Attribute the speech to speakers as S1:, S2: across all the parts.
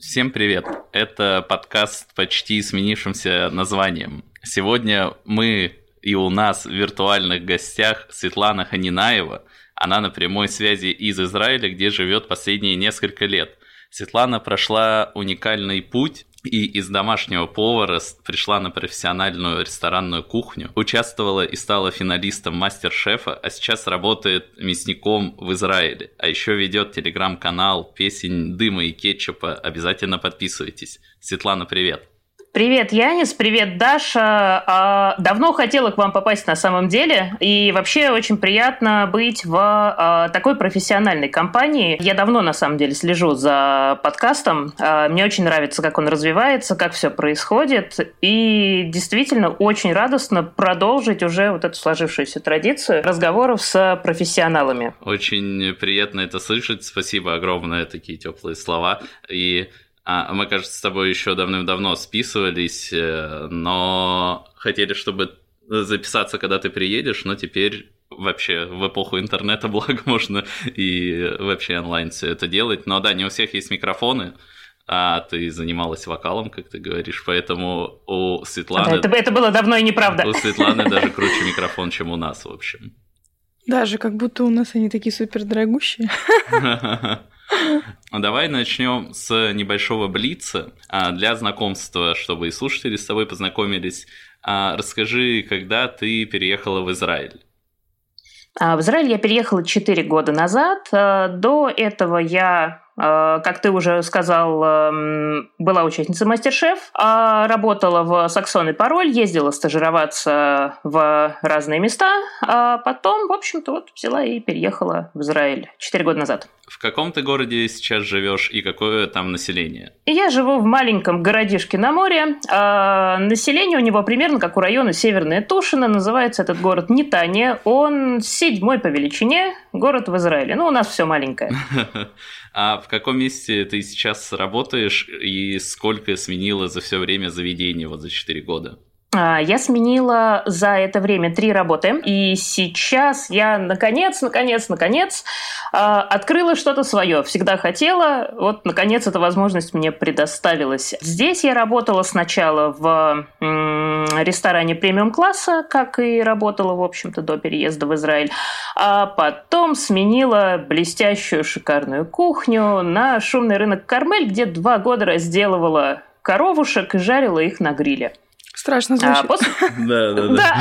S1: Всем привет! Это подкаст почти сменившимся названием. Сегодня мы и у нас в виртуальных гостях Светлана Ханинаева. Она на прямой связи из Израиля, где живет последние несколько лет. Светлана прошла уникальный путь и из домашнего повара пришла на профессиональную ресторанную кухню, участвовала и стала финалистом мастер-шефа, а сейчас работает мясником в Израиле, а еще ведет телеграм-канал «Песень дыма и кетчупа». Обязательно подписывайтесь. Светлана, привет!
S2: Привет, Янис, привет, Даша. А, давно хотела к вам попасть на самом деле, и вообще очень приятно быть в а, такой профессиональной компании. Я давно на самом деле слежу за подкастом. А, мне очень нравится, как он развивается, как все происходит, и действительно очень радостно продолжить уже вот эту сложившуюся традицию разговоров с профессионалами.
S1: Очень приятно это слышать. Спасибо огромное, такие теплые слова. И а, мы, кажется, с тобой еще давным-давно списывались, э, но хотели, чтобы записаться, когда ты приедешь, но теперь вообще в эпоху интернета, благо, можно и вообще онлайн все это делать. Но да, не у всех есть микрофоны, а ты занималась вокалом, как ты говоришь, поэтому у Светланы...
S2: Это, это было давно и неправда.
S1: У Светланы даже круче микрофон, чем у нас, в общем.
S3: Даже как будто у нас они такие супер дорогущие.
S1: Давай начнем с небольшого блица а, для знакомства, чтобы и слушатели с тобой познакомились. А, расскажи, когда ты переехала в Израиль?
S2: А, в Израиль я переехала 4 года назад. До этого я как ты уже сказал, эм, была участницей мастер-шеф, а работала в Саксон и Пароль, ездила стажироваться в разные места, а потом, в общем-то, вот взяла и переехала в Израиль 4 года назад.
S1: В каком ты городе сейчас живешь и какое там население?
S2: Я живу в маленьком городишке на море. А население у него примерно как у района Северная Тушина. Называется этот город Нитания. Он седьмой по величине город в Израиле. Ну, у нас все маленькое.
S1: А в каком месте ты сейчас работаешь и сколько сменила за все время заведения вот за 4 года?
S2: А, я сменила за это время три работы, и сейчас я наконец, наконец, наконец а, открыла что-то свое. Всегда хотела, вот наконец эта возможность мне предоставилась. Здесь я работала сначала в ресторане премиум-класса, как и работала, в общем-то, до переезда в Израиль, а потом сменила блестящую шикарную кухню на шумный рынок Кармель, где два года разделывала коровушек и жарила их на гриле.
S3: Страшно звучит. А
S1: после... Да, да, да.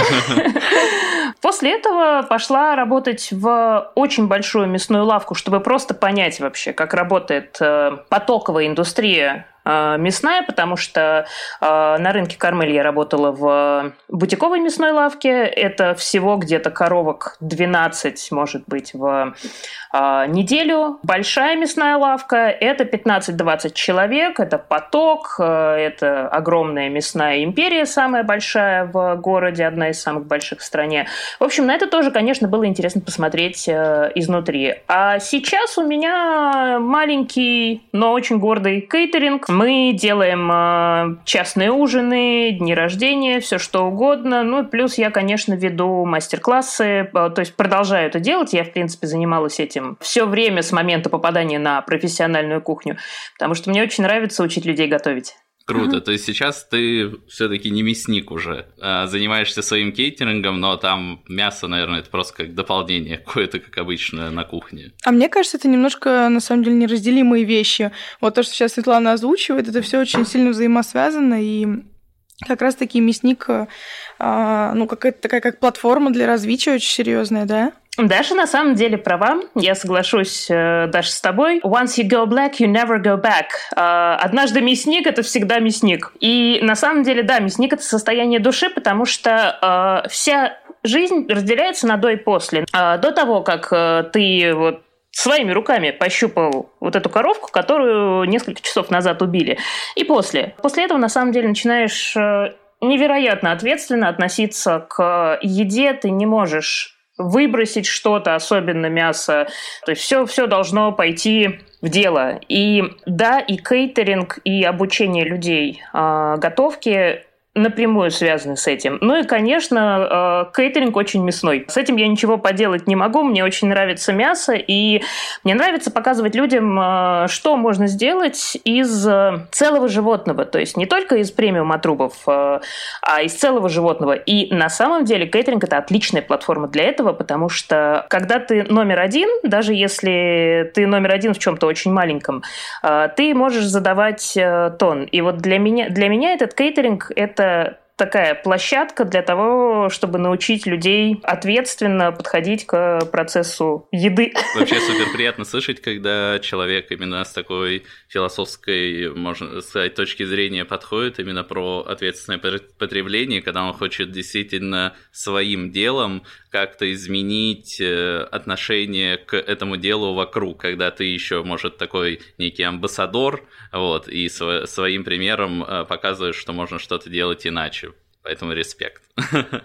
S2: После этого пошла работать в очень большую мясную лавку, чтобы просто понять вообще, как работает э, потоковая индустрия мясная, потому что э, на рынке Кармель я работала в бутиковой мясной лавке. Это всего где-то коровок 12, может быть, в э, неделю. Большая мясная лавка – это 15-20 человек, это поток, это огромная мясная империя, самая большая в городе, одна из самых больших в стране. В общем, на это тоже, конечно, было интересно посмотреть изнутри. А сейчас у меня маленький, но очень гордый кейтеринг. Мы делаем э, частные ужины, дни рождения, все что угодно. Ну, плюс я, конечно, веду мастер-классы, э, то есть продолжаю это делать. Я, в принципе, занималась этим все время с момента попадания на профессиональную кухню, потому что мне очень нравится учить людей готовить.
S1: Круто. Mm-hmm. То есть сейчас ты все-таки не мясник уже. А занимаешься своим кейтерингом, но там мясо, наверное, это просто как дополнение какое-то, как обычно, на кухне.
S3: А мне кажется, это немножко, на самом деле, неразделимые вещи. Вот то, что сейчас Светлана озвучивает, это все очень сильно взаимосвязано, и как раз-таки мясник, а, ну, какая-то такая как платформа для развития очень серьезная, да?
S2: Даша на самом деле права. Я соглашусь, э, Даша, с тобой. Once you go black, you never go back. Э, однажды мясник — это всегда мясник. И на самом деле, да, мясник — это состояние души, потому что э, вся жизнь разделяется на до и после. До того, как ты вот своими руками пощупал вот эту коровку, которую несколько часов назад убили. И после. После этого, на самом деле, начинаешь невероятно ответственно относиться к еде. Ты не можешь выбросить что-то, особенно мясо. То есть все, все должно пойти в дело. И да, и кейтеринг, и обучение людей э, готовке напрямую связаны с этим. Ну и, конечно, э, кейтеринг очень мясной. С этим я ничего поделать не могу. Мне очень нравится мясо, и мне нравится показывать людям, э, что можно сделать из э, целого животного. То есть не только из премиум отрубов, а из целого животного. И на самом деле кейтеринг – это отличная платформа для этого, потому что когда ты номер один, даже если ты номер один в чем-то очень маленьком, ты можешь задавать тон. И вот для меня, для меня этот кейтеринг – это the такая площадка для того, чтобы научить людей ответственно подходить к процессу еды.
S1: Вообще супер приятно слышать, когда человек именно с такой философской, можно сказать, точки зрения подходит именно про ответственное потребление, когда он хочет действительно своим делом как-то изменить э, отношение к этому делу вокруг, когда ты еще, может, такой некий амбассадор, вот, и своим примером э, показываешь, что можно что-то делать иначе. Поэтому респект.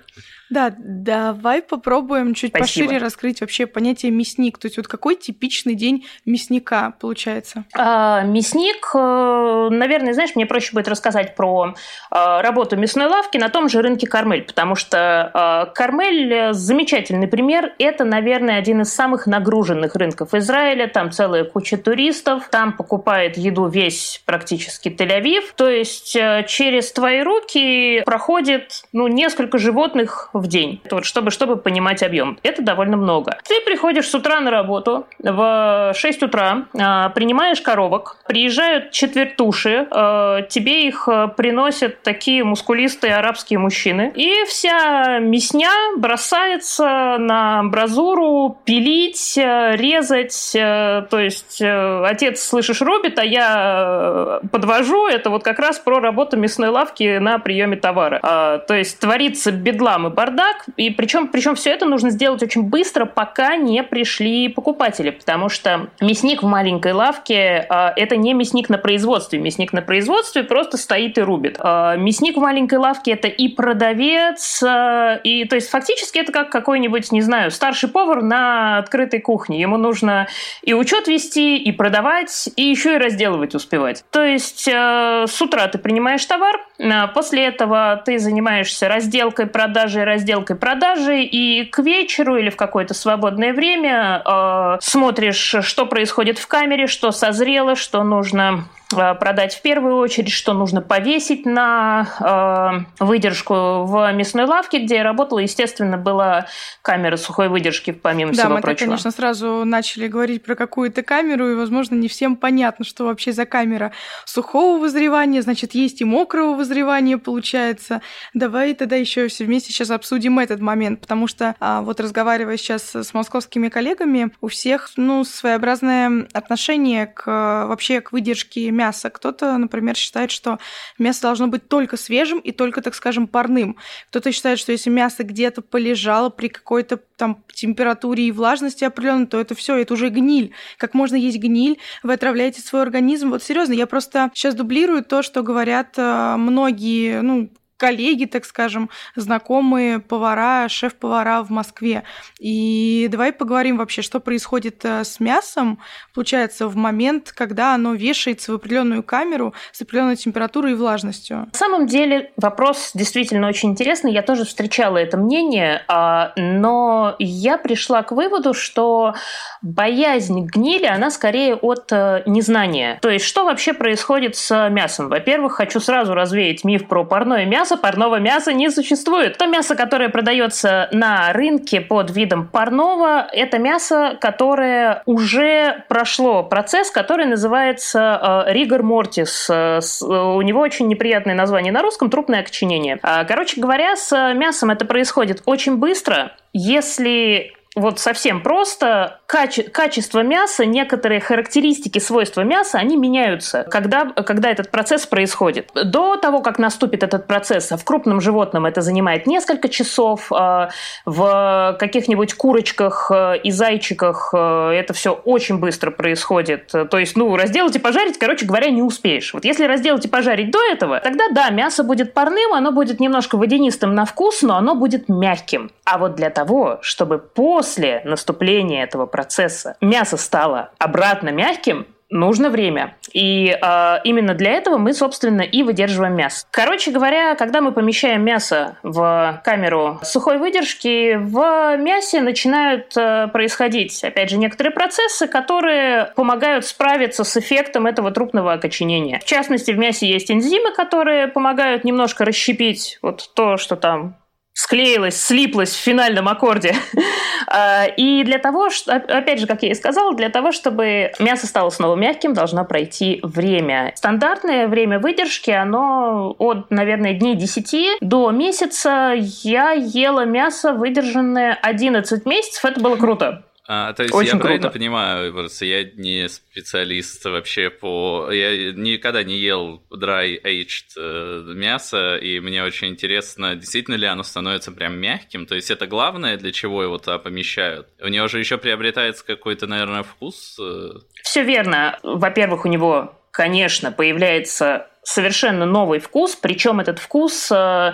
S3: Да, давай попробуем чуть Спасибо. пошире раскрыть вообще понятие мясник. То есть вот какой типичный день мясника получается?
S2: А, мясник, э, наверное, знаешь, мне проще будет рассказать про э, работу мясной лавки на том же рынке Кармель, потому что э, Кармель замечательный пример. Это, наверное, один из самых нагруженных рынков Израиля. Там целая куча туристов, там покупает еду весь практически Тель-Авив. То есть через твои руки проходит ну, несколько животных в день, вот, чтобы, чтобы понимать объем. Это довольно много. Ты приходишь с утра на работу в 6 утра, а, принимаешь коробок, приезжают четвертуши, а, тебе их а, приносят такие мускулистые арабские мужчины, и вся мясня бросается на бразуру пилить, резать, то есть отец, слышишь, рубит, а я подвожу, это вот как раз про работу мясной лавки на приеме товара. То есть творится бедлам и бардак, и причем, причем все это нужно сделать очень быстро, пока не пришли покупатели, потому что мясник в маленькой лавке э, это не мясник на производстве, мясник на производстве просто стоит и рубит. Э, мясник в маленькой лавке это и продавец, э, и то есть фактически это как какой-нибудь, не знаю, старший повар на открытой кухне. Ему нужно и учет вести, и продавать, и еще и разделывать успевать. То есть э, с утра ты принимаешь товар, э, после этого ты занимаешься разделкой, продажей, разделкой продажи, и к вечеру или в какое-то свободное время э, смотришь, что происходит в камере, что созрело, что нужно продать в первую очередь, что нужно повесить на э, выдержку в мясной лавке, где я работала. Естественно, была камера сухой выдержки, помимо
S3: да,
S2: всего
S3: мы
S2: прочего.
S3: Да, конечно, сразу начали говорить про какую-то камеру, и, возможно, не всем понятно, что вообще за камера сухого вызревания, значит, есть и мокрого вызревания, получается. Давай тогда еще все вместе сейчас обсудим этот момент, потому что а, вот разговаривая сейчас с московскими коллегами, у всех, ну, своеобразное отношение к вообще к выдержке мяса мяса. Кто-то, например, считает, что мясо должно быть только свежим и только, так скажем, парным. Кто-то считает, что если мясо где-то полежало при какой-то там температуре и влажности определенной, то это все, это уже гниль. Как можно есть гниль? Вы отравляете свой организм. Вот серьезно, я просто сейчас дублирую то, что говорят э, многие, ну, коллеги, так скажем, знакомые повара, шеф-повара в Москве. И давай поговорим вообще, что происходит э, с мясом, получается, в момент, когда оно вешается в определенную камеру с определенной температурой и влажностью.
S2: На самом деле вопрос действительно очень интересный. Я тоже встречала это мнение, а, но я пришла к выводу, что боязнь гнили, она скорее от э, незнания. То есть, что вообще происходит с мясом? Во-первых, хочу сразу развеять миф про парное мясо, мяса, парного мяса не существует. То мясо, которое продается на рынке под видом парного, это мясо, которое уже прошло процесс, который называется ригор э, мортис. Э, у него очень неприятное название на русском – трупное окоченение. Короче говоря, с мясом это происходит очень быстро. Если вот совсем просто, каче- качество мяса, некоторые характеристики, свойства мяса, они меняются, когда, когда этот процесс происходит. До того, как наступит этот процесс, а в крупном животном это занимает несколько часов, а в каких-нибудь курочках э, и зайчиках э, это все очень быстро происходит. То есть, ну, разделать и пожарить, короче говоря, не успеешь. Вот если разделать и пожарить до этого, тогда да, мясо будет парным, оно будет немножко водянистым на вкус, но оно будет мягким. А вот для того, чтобы по после наступления этого процесса мясо стало обратно мягким, нужно время. И э, именно для этого мы, собственно, и выдерживаем мясо. Короче говоря, когда мы помещаем мясо в камеру сухой выдержки, в мясе начинают э, происходить, опять же, некоторые процессы, которые помогают справиться с эффектом этого трупного окоченения. В частности, в мясе есть энзимы, которые помогают немножко расщепить вот то, что там склеилась, слиплась в финальном аккорде. А, и для того, опять же, как я и сказала, для того, чтобы мясо стало снова мягким, должно пройти время. Стандартное время выдержки, оно от, наверное, дней 10 до месяца. Я ела мясо, выдержанное 11 месяцев. Это было круто.
S1: А, то есть Очень я круто. правильно понимаю, просто я не специалист вообще по... Я никогда не ел dry aged э, мясо, и мне очень интересно, действительно ли оно становится прям мягким, то есть это главное, для чего его туда помещают? У него же еще приобретается какой-то, наверное, вкус? Э.
S2: Все верно. Во-первых, у него конечно, появляется совершенно новый вкус, причем этот вкус э,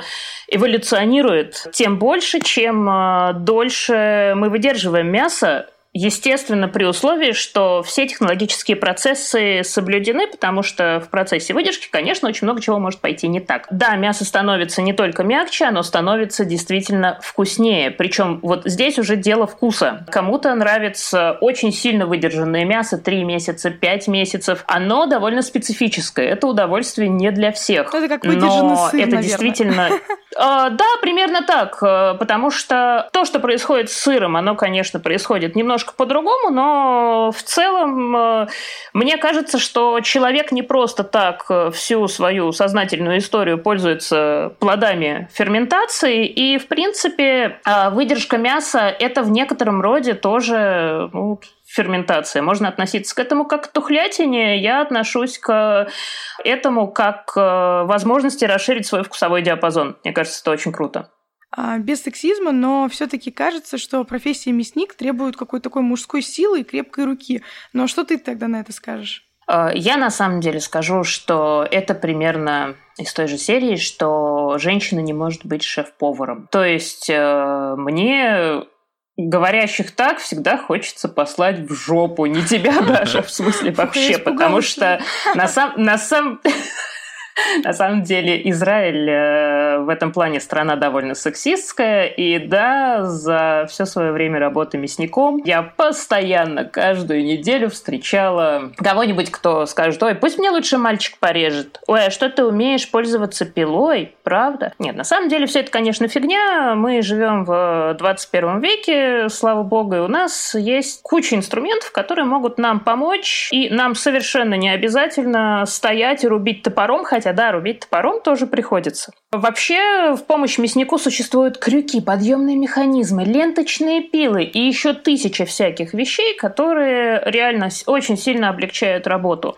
S2: эволюционирует тем больше, чем э, дольше мы выдерживаем мясо, Естественно, при условии, что все технологические процессы соблюдены, потому что в процессе выдержки, конечно, очень много чего может пойти не так. Да, мясо становится не только мягче, оно становится действительно вкуснее. Причем вот здесь уже дело вкуса. Кому-то нравится очень сильно выдержанное мясо 3 месяца, 5 месяцев. Оно довольно специфическое. Это удовольствие не для всех.
S3: Это как выдержанный
S2: Но
S3: сыр,
S2: это
S3: наверное.
S2: действительно... А, да, примерно так. Э, потому что то, что происходит с сыром, оно, конечно, происходит немножко немножко по-другому, но в целом э, мне кажется, что человек не просто так э, всю свою сознательную историю пользуется плодами ферментации, и, в принципе, э, выдержка мяса – это в некотором роде тоже ну, ферментация. Можно относиться к этому как к тухлятине. Я отношусь к этому как к возможности расширить свой вкусовой диапазон. Мне кажется, это очень круто.
S3: А, без сексизма, но все-таки кажется, что профессия мясник требует какой-то такой мужской силы и крепкой руки. Но что ты тогда на это скажешь?
S2: А, я на самом деле скажу, что это примерно из той же серии, что женщина не может быть шеф-поваром. То есть э, мне говорящих так всегда хочется послать в жопу. Не тебя даже, в смысле вообще, потому что на самом... На сам... На самом деле Израиль э, в этом плане страна довольно сексистская, и да, за все свое время работы мясником я постоянно каждую неделю встречала кого-нибудь, кто скажет, ой, пусть мне лучше мальчик порежет. Ой, а что ты умеешь пользоваться пилой, правда? Нет, на самом деле все это, конечно, фигня. Мы живем в 21 веке, слава богу, и у нас есть куча инструментов, которые могут нам помочь, и нам совершенно не обязательно стоять и рубить топором, хотя, да, рубить топором тоже приходится. Вообще, в помощь мяснику существуют крюки, подъемные механизмы, ленточные пилы и еще тысяча всяких вещей, которые реально очень сильно облегчают работу.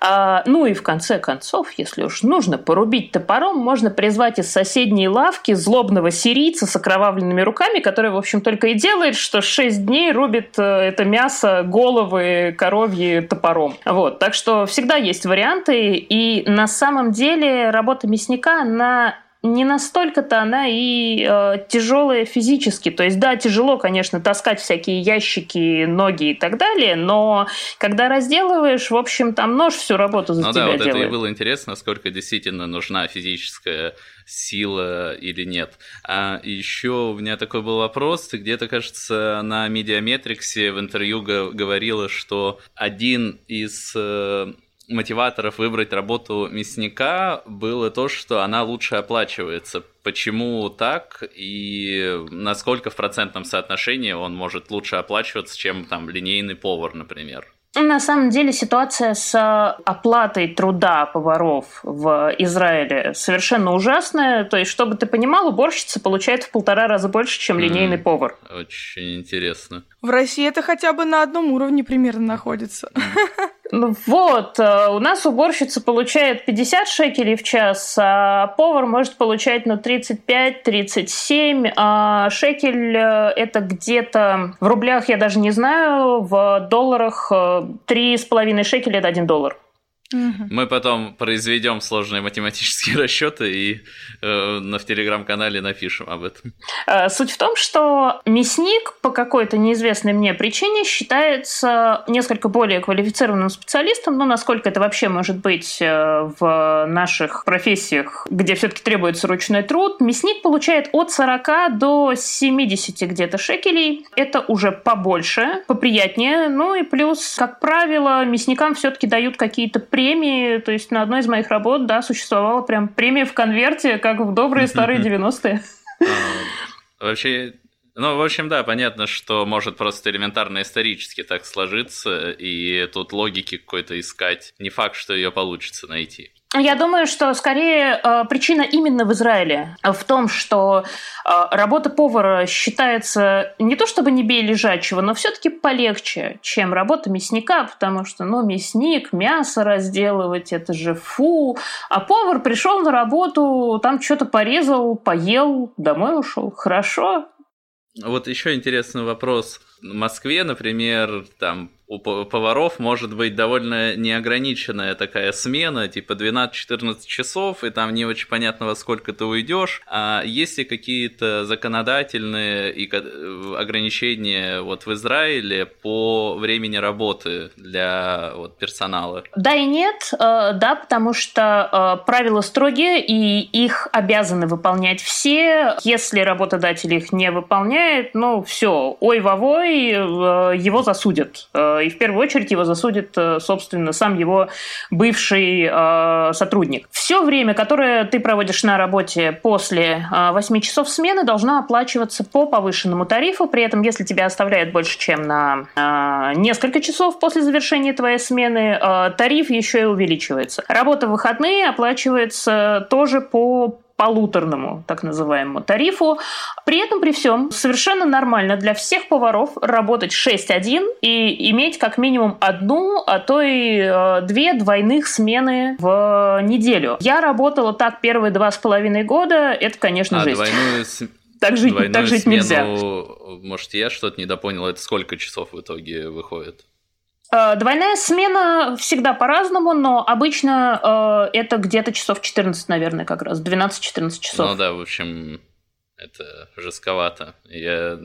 S2: А, ну и в конце концов, если уж нужно порубить топором, можно призвать из соседней лавки злобного сирийца с окровавленными руками, который, в общем, только и делает, что 6 дней рубит э, это мясо, головы коровьи топором. Вот. Так что всегда есть варианты, и на самом деле работа мясника, она не настолько-то она и э, тяжелая физически. То есть, да, тяжело, конечно, таскать всякие ящики, ноги и так далее, но когда разделываешь, в общем, там нож всю работу за ну, тебя
S1: да, вот
S2: делает.
S1: это и было интересно, насколько действительно нужна физическая сила или нет. А еще у меня такой был вопрос, ты где-то, кажется, на Медиаметриксе в интервью говорила, что один из э, мотиваторов выбрать работу мясника было то, что она лучше оплачивается. Почему так и насколько в процентном соотношении он может лучше оплачиваться, чем там линейный повар, например?
S2: На самом деле ситуация с э, оплатой труда поваров в Израиле совершенно ужасная. То есть, чтобы ты понимал, уборщица получает в полтора раза больше, чем линейный mm, повар.
S1: Очень интересно.
S3: В России это хотя бы на одном уровне примерно находится. Mm.
S2: Ну вот, э, у нас уборщица получает 50 шекелей в час, а повар может получать ну, 35-37. А шекель э, это где-то в рублях, я даже не знаю, в долларах 3,5 э, шекеля это 1 доллар.
S1: Мы потом произведем сложные математические расчеты и э, в телеграм-канале напишем об этом.
S2: Э, суть в том, что мясник по какой-то неизвестной мне причине считается несколько более квалифицированным специалистом, но насколько это вообще может быть э, в наших профессиях, где все-таки требуется ручной труд, мясник получает от 40 до 70 где-то шекелей. Это уже побольше, поприятнее. Ну и плюс, как правило, мясникам все-таки дают какие-то премии. То есть на одной из моих работ, да, существовала прям премия в конверте, как в добрые старые 90-е.
S1: А, вообще, ну, в общем, да, понятно, что может просто элементарно исторически так сложиться, и тут логики какой-то искать. Не факт, что ее получится найти.
S2: Я думаю, что скорее э, причина именно в Израиле, в том, что э, работа повара считается не то чтобы не бей лежачего, но все-таки полегче, чем работа мясника, потому что, ну, мясник, мясо разделывать, это же фу. А повар пришел на работу, там что-то порезал, поел, домой ушел. Хорошо.
S1: Вот еще интересный вопрос. В Москве, например, там у поваров может быть довольно неограниченная такая смена, типа 12-14 часов, и там не очень понятно, во сколько ты уйдешь. А есть ли какие-то законодательные ограничения вот в Израиле по времени работы для вот, персонала?
S2: Да и нет, э, да, потому что э, правила строгие, и их обязаны выполнять все. Если работодатель их не выполняет, ну все, ой-вовой, э, его засудят и в первую очередь его засудит, э, собственно, сам его бывший э, сотрудник. Все время, которое ты проводишь на работе после э, 8 часов смены, должно оплачиваться по повышенному тарифу. При этом, если тебя оставляют больше, чем на э, несколько часов после завершения твоей смены, э, тариф еще и увеличивается. Работа в выходные оплачивается тоже по полуторному, так называемому тарифу. При этом, при всем, совершенно нормально для всех поваров работать 6-1 и иметь как минимум одну, а то и э, две двойных смены в неделю. Я работала так первые два с половиной года. Это, конечно,
S1: а,
S2: жесть.
S1: Двойную
S2: так жить, так жить
S1: смену,
S2: нельзя.
S1: Может, я что-то недопонял. Это сколько часов в итоге выходит?
S2: Э, двойная смена всегда по-разному, но обычно э, это где-то часов 14, наверное, как раз. 12-14 часов.
S1: Ну да, в общем, это жестковато. Я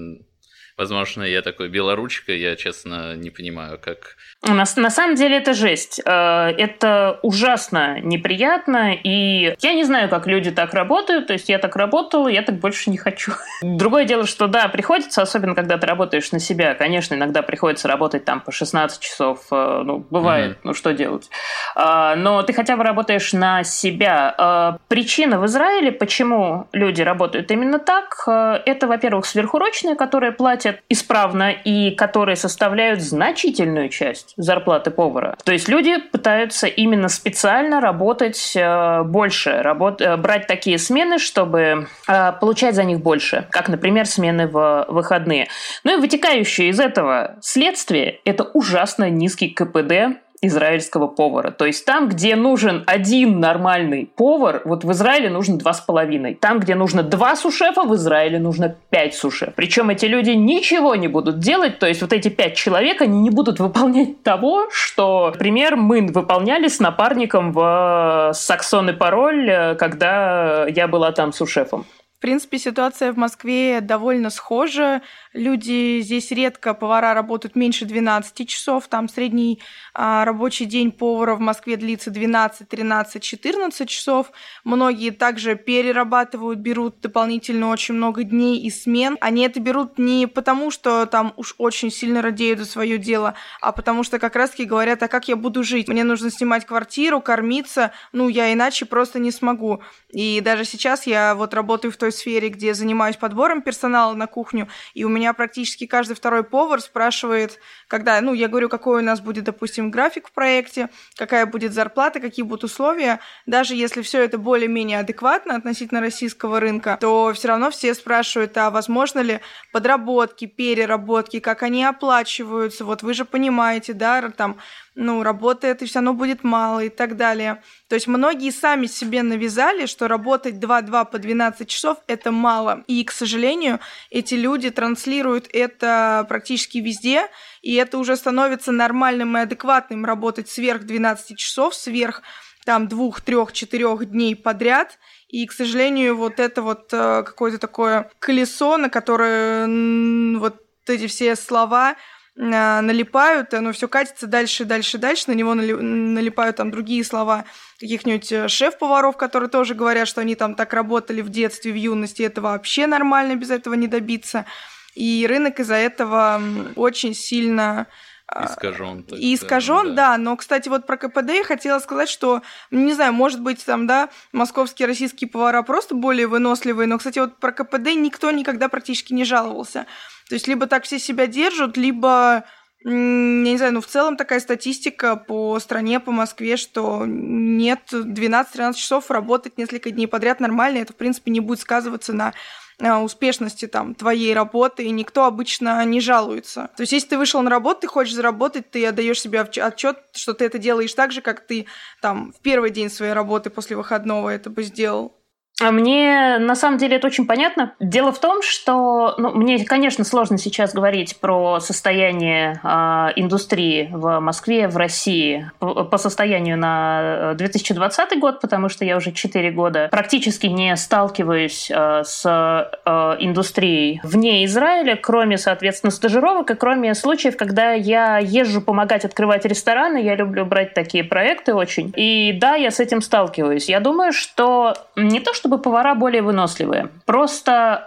S1: Возможно, я такой белоручка, я, честно, не понимаю, как...
S2: На, на самом деле это жесть. Э, это ужасно неприятно, и я не знаю, как люди так работают, то есть я так работала, я так больше не хочу. Другое дело, что да, приходится, особенно когда ты работаешь на себя, конечно, иногда приходится работать там по 16 часов, э, ну, бывает, mm-hmm. ну, что делать. А, но ты хотя бы работаешь на себя. Причина в Израиле, почему люди работают именно так, э, это, во-первых, сверхурочные, которые платят платят исправно и которые составляют значительную часть зарплаты повара. То есть люди пытаются именно специально работать э, больше, работ... Э, брать такие смены, чтобы э, получать за них больше, как, например, смены в выходные. Ну и вытекающее из этого следствие – это ужасно низкий КПД израильского повара. То есть там, где нужен один нормальный повар, вот в Израиле нужно два с половиной. Там, где нужно два сушефа, в Израиле нужно пять сушеф. Причем эти люди ничего не будут делать, то есть вот эти пять человек, они не будут выполнять того, что, например, мы выполняли с напарником в Саксон и Пароль, когда я была там сушефом.
S3: В принципе, ситуация в Москве довольно схожа. Люди здесь редко, повара работают меньше 12 часов. Там средний а, рабочий день повара в Москве длится 12, 13, 14 часов. Многие также перерабатывают, берут дополнительно очень много дней и смен. Они это берут не потому, что там уж очень сильно радеют за свое дело, а потому что как раз-таки говорят, а как я буду жить? Мне нужно снимать квартиру, кормиться, ну, я иначе просто не смогу. И даже сейчас я вот работаю в той сфере, где занимаюсь подбором персонала на кухню, и у меня практически каждый второй повар спрашивает, когда, ну, я говорю, какой у нас будет, допустим, график в проекте, какая будет зарплата, какие будут условия. Даже если все это более-менее адекватно относительно российского рынка, то все равно все спрашивают, а возможно ли подработки, переработки, как они оплачиваются. Вот вы же понимаете, да, там ну, работает, и все равно будет мало и так далее. То есть многие сами себе навязали, что работать 2-2 по 12 часов – это мало. И, к сожалению, эти люди транслируют это практически везде, и это уже становится нормальным и адекватным работать сверх 12 часов, сверх там двух, трех, четырех дней подряд. И, к сожалению, вот это вот э, какое-то такое колесо, на которое вот эти все слова налипают, и оно все катится дальше, дальше, дальше, на него налипают там другие слова каких-нибудь э, шеф-поваров, которые тоже говорят, что они там так работали в детстве, в юности, это вообще нормально, без этого не добиться. И рынок из-за этого очень сильно
S1: искажен.
S3: И искажен, да. да. Но, кстати, вот про КПД я хотела сказать, что, не знаю, может быть, там, да, московские российские повара просто более выносливые, но, кстати, вот про КПД никто никогда практически не жаловался. То есть либо так все себя держат, либо я не знаю, ну в целом такая статистика по стране, по Москве, что нет, 12-13 часов работать несколько дней подряд нормально, это в принципе не будет сказываться на успешности там твоей работы, и никто обычно не жалуется. То есть, если ты вышел на работу, ты хочешь заработать, ты отдаешь себе отчет, что ты это делаешь так же, как ты там в первый день своей работы после выходного это бы сделал.
S2: А мне на самом деле это очень понятно. Дело в том, что ну, мне, конечно, сложно сейчас говорить про состояние э, индустрии в Москве, в России по, по состоянию на 2020 год, потому что я уже 4 года практически не сталкиваюсь э, с э, индустрией вне Израиля, кроме, соответственно, стажировок и кроме случаев, когда я езжу помогать открывать рестораны. Я люблю брать такие проекты очень. И да, я с этим сталкиваюсь. Я думаю, что не то, что чтобы повара более выносливые. Просто,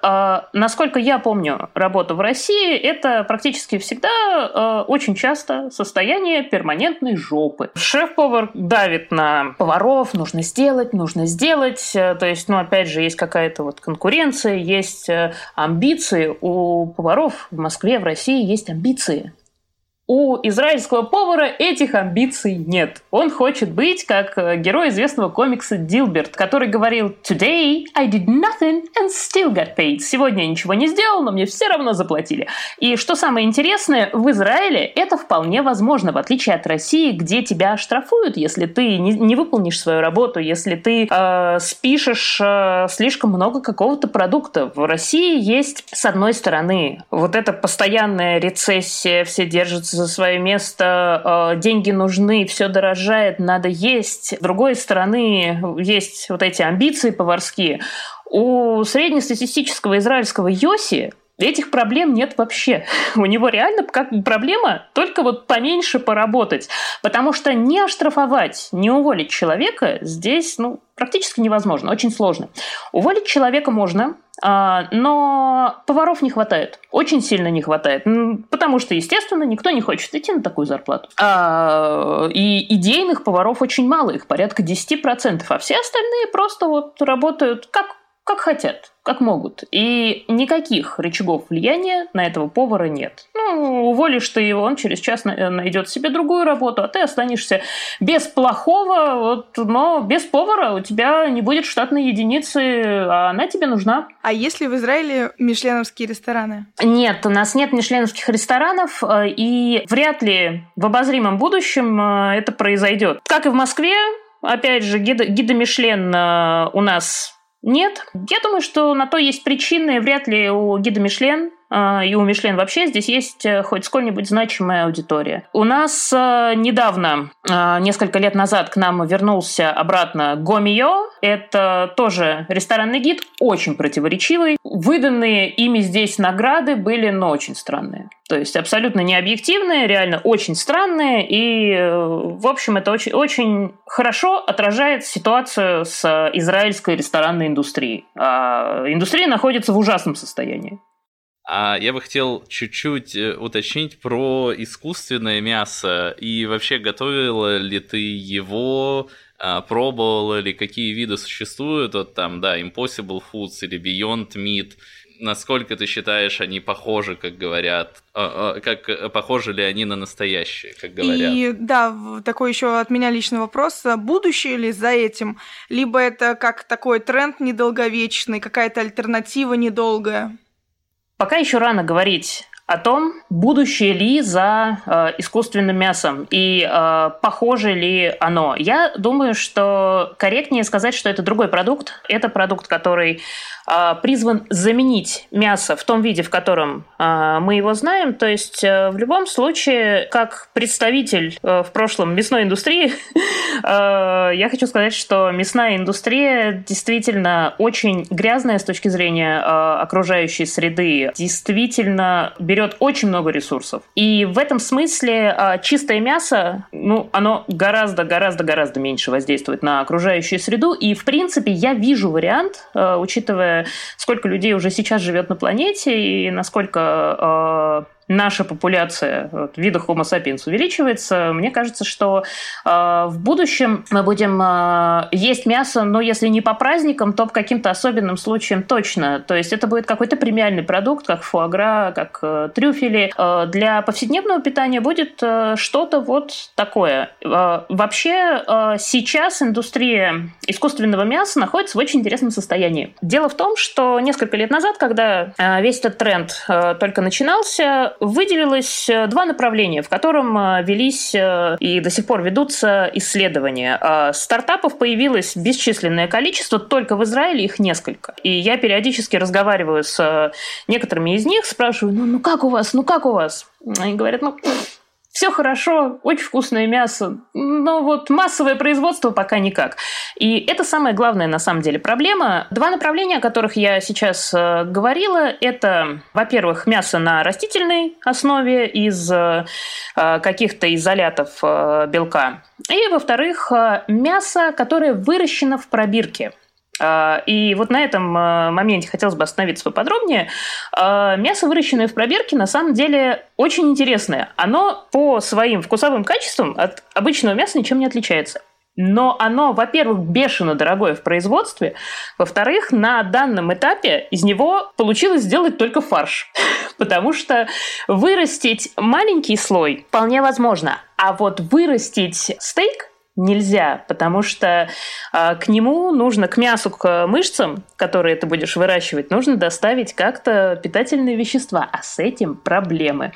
S2: э, насколько я помню работу в России, это практически всегда э, очень часто состояние перманентной жопы. Шеф-повар давит на поваров, нужно сделать, нужно сделать. Э, то есть, ну, опять же, есть какая-то вот конкуренция, есть э, амбиции. У поваров в Москве, в России есть амбиции. У израильского повара этих амбиций нет. Он хочет быть как э, герой известного комикса Дилберт, который говорил «Today I did nothing and still got paid». Сегодня я ничего не сделал, но мне все равно заплатили. И что самое интересное, в Израиле это вполне возможно, в отличие от России, где тебя штрафуют, если ты не, не выполнишь свою работу, если ты э, спишешь э, слишком много какого-то продукта. В России есть, с одной стороны, вот эта постоянная рецессия, все держатся за свое место, э, деньги нужны, все дорожает, надо есть. С другой стороны, есть вот эти амбиции поварские. У среднестатистического израильского Йоси Этих проблем нет вообще. У него реально как проблема только вот поменьше поработать. Потому что не оштрафовать, не уволить человека здесь ну, практически невозможно, очень сложно. Уволить человека можно, а, но поваров не хватает. Очень сильно не хватает. Потому что, естественно, никто не хочет идти на такую зарплату. А, и идейных поваров очень мало, их порядка 10%. А все остальные просто вот работают как как хотят, как могут. И никаких рычагов влияния на этого повара нет. Ну, уволишь ты его, он через час найдет себе другую работу, а ты останешься без плохого, вот, но без повара у тебя не будет штатной единицы, а она тебе нужна.
S3: А есть ли в Израиле мишленовские рестораны?
S2: Нет, у нас нет мишленовских ресторанов, э, и вряд ли в обозримом будущем э, это произойдет. Как и в Москве, опять же, гида, гида Мишлен э, у нас нет. Я думаю, что на то есть причины. Вряд ли у гида Мишлен и у Мишлен вообще здесь есть э, хоть сколь-нибудь значимая аудитория. У нас э, недавно, э, несколько лет назад, к нам вернулся обратно Гомио. Это тоже ресторанный гид, очень противоречивый. Выданные ими здесь награды были, но очень странные. То есть абсолютно необъективные, реально очень странные. И, в общем, это очень, очень хорошо отражает ситуацию с израильской ресторанной индустрией. А индустрия находится в ужасном состоянии.
S1: А я бы хотел чуть-чуть э, уточнить про искусственное мясо. И вообще, готовила ли ты его, а, пробовала ли, какие виды существуют? Вот там, да, Impossible Foods или Beyond Meat. Насколько ты считаешь, они похожи, как говорят? А, а, как похожи ли они на настоящие, как говорят?
S3: И да, такой еще от меня личный вопрос. Будущее ли за этим? Либо это как такой тренд недолговечный, какая-то альтернатива недолгая?
S2: Пока еще рано говорить о том, будущее ли за э, искусственным мясом и э, похоже ли оно. Я думаю, что корректнее сказать, что это другой продукт. Это продукт, который э, призван заменить мясо в том виде, в котором э, мы его знаем. То есть э, в любом случае, как представитель э, в прошлом мясной индустрии, э, я хочу сказать, что мясная индустрия действительно очень грязная с точки зрения э, окружающей среды. Действительно берет берет очень много ресурсов. И в этом смысле а, чистое мясо, ну, оно гораздо-гораздо-гораздо меньше воздействует на окружающую среду. И, в принципе, я вижу вариант, а, учитывая, сколько людей уже сейчас живет на планете и насколько а, наша популяция вот, вида Homo sapiens увеличивается, мне кажется, что э, в будущем мы будем э, есть мясо, но если не по праздникам, то по каким-то особенным случаям точно. То есть это будет какой-то премиальный продукт, как фуагра, как э, трюфели. Э, для повседневного питания будет э, что-то вот такое. Э, вообще э, сейчас индустрия искусственного мяса находится в очень интересном состоянии. Дело в том, что несколько лет назад, когда э, весь этот тренд э, только начинался, выделилось э, два направления, в котором э, велись э, и до сих пор ведутся исследования. А стартапов появилось бесчисленное количество, только в Израиле их несколько. И я периодически разговариваю с некоторыми из них, спрашиваю, ну, ну как у вас, ну как у вас? Они говорят, ну все хорошо, очень вкусное мясо, но вот массовое производство пока никак. И это самая главная на самом деле проблема. Два направления, о которых я сейчас э, говорила, это, во-первых, мясо на растительной основе из э, каких-то изолятов э, белка, и, во-вторых, мясо, которое выращено в пробирке – и вот на этом а, моменте хотелось бы остановиться поподробнее. А, мясо, выращенное в пробирке, на самом деле очень интересное. Оно по своим вкусовым качествам от обычного мяса ничем не отличается. Но оно, во-первых, бешено дорогое в производстве, во-вторых, на данном этапе из него получилось сделать только фарш. Потому что вырастить маленький слой вполне возможно, а вот вырастить стейк нельзя, потому что э, к нему нужно, к мясу, к мышцам, которые ты будешь выращивать, нужно доставить как-то питательные вещества, а с этим проблемы.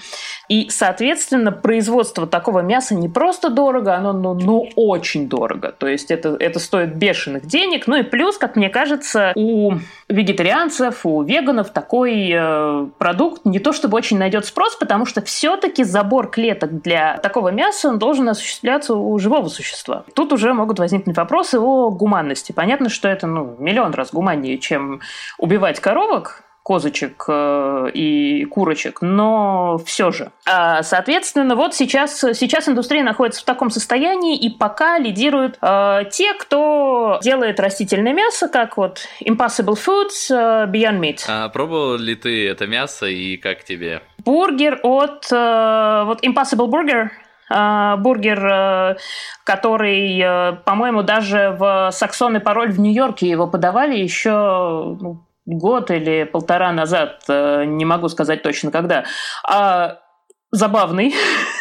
S2: И, соответственно, производство такого мяса не просто дорого, оно ну, ну очень дорого. То есть это, это стоит бешеных денег. Ну и плюс, как мне кажется, у вегетарианцев, у веганов такой э, продукт не то чтобы очень найдет спрос, потому что все-таки забор клеток для такого мяса он должен осуществляться у живого существа. Тут уже могут возникнуть вопросы о гуманности. Понятно, что это ну, миллион раз гуманнее, чем убивать коровок, козочек э, и курочек, но все же. А, соответственно, вот сейчас, сейчас индустрия находится в таком состоянии, и пока лидируют э, те, кто делает растительное мясо, как вот Impossible Foods, э, Beyond Meat.
S1: А пробовал ли ты это мясо и как тебе?
S2: Бургер от вот Impossible Burger, бургер, э, который, по-моему, даже в саксонный пароль в Нью-Йорке его подавали еще ну, год или полтора назад, э, не могу сказать точно когда, а забавный.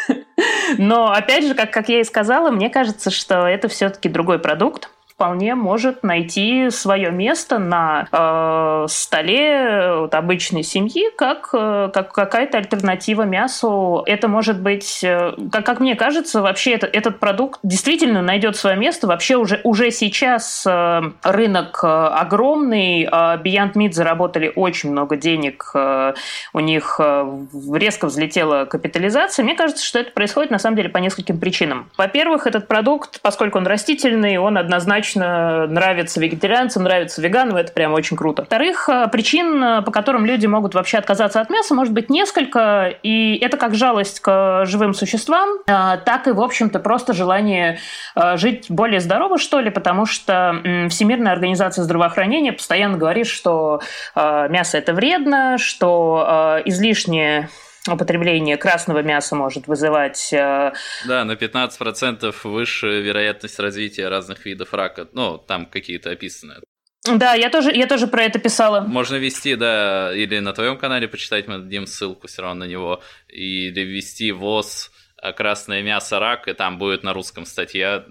S2: Но опять же, как, как я и сказала, мне кажется, что это все-таки другой продукт вполне может найти свое место на э, столе вот, обычной семьи, как, э, как какая-то альтернатива мясу. Это может быть, э, как, как мне кажется, вообще это, этот продукт действительно найдет свое место. Вообще уже, уже сейчас э, рынок э, огромный. Э, Beyond Meat заработали очень много денег. Э, у них э, резко взлетела капитализация. Мне кажется, что это происходит на самом деле по нескольким причинам. Во-первых, этот продукт, поскольку он растительный, он однозначно однозначно нравится вегетарианцам, нравится веганам, это прям очень круто. Во-вторых, э, причин, э, по которым люди могут вообще отказаться от мяса, может быть несколько, и это как жалость к живым существам, э, так и, в общем-то, просто желание жить более здорово, что ли, потому что Всемирная организация здравоохранения постоянно говорит, что мясо это вредно, что излишнее употребление красного мяса может вызывать... Э,
S1: да, на 15% выше вероятность развития разных видов рака. Ну, там какие-то описаны.
S2: Да, я тоже, я тоже про это писала.
S1: Можно ввести, да, или на твоем канале почитать, мы дадим ссылку все равно на него, или ввести ВОЗ красное мясо рак, и там будет на русском статья.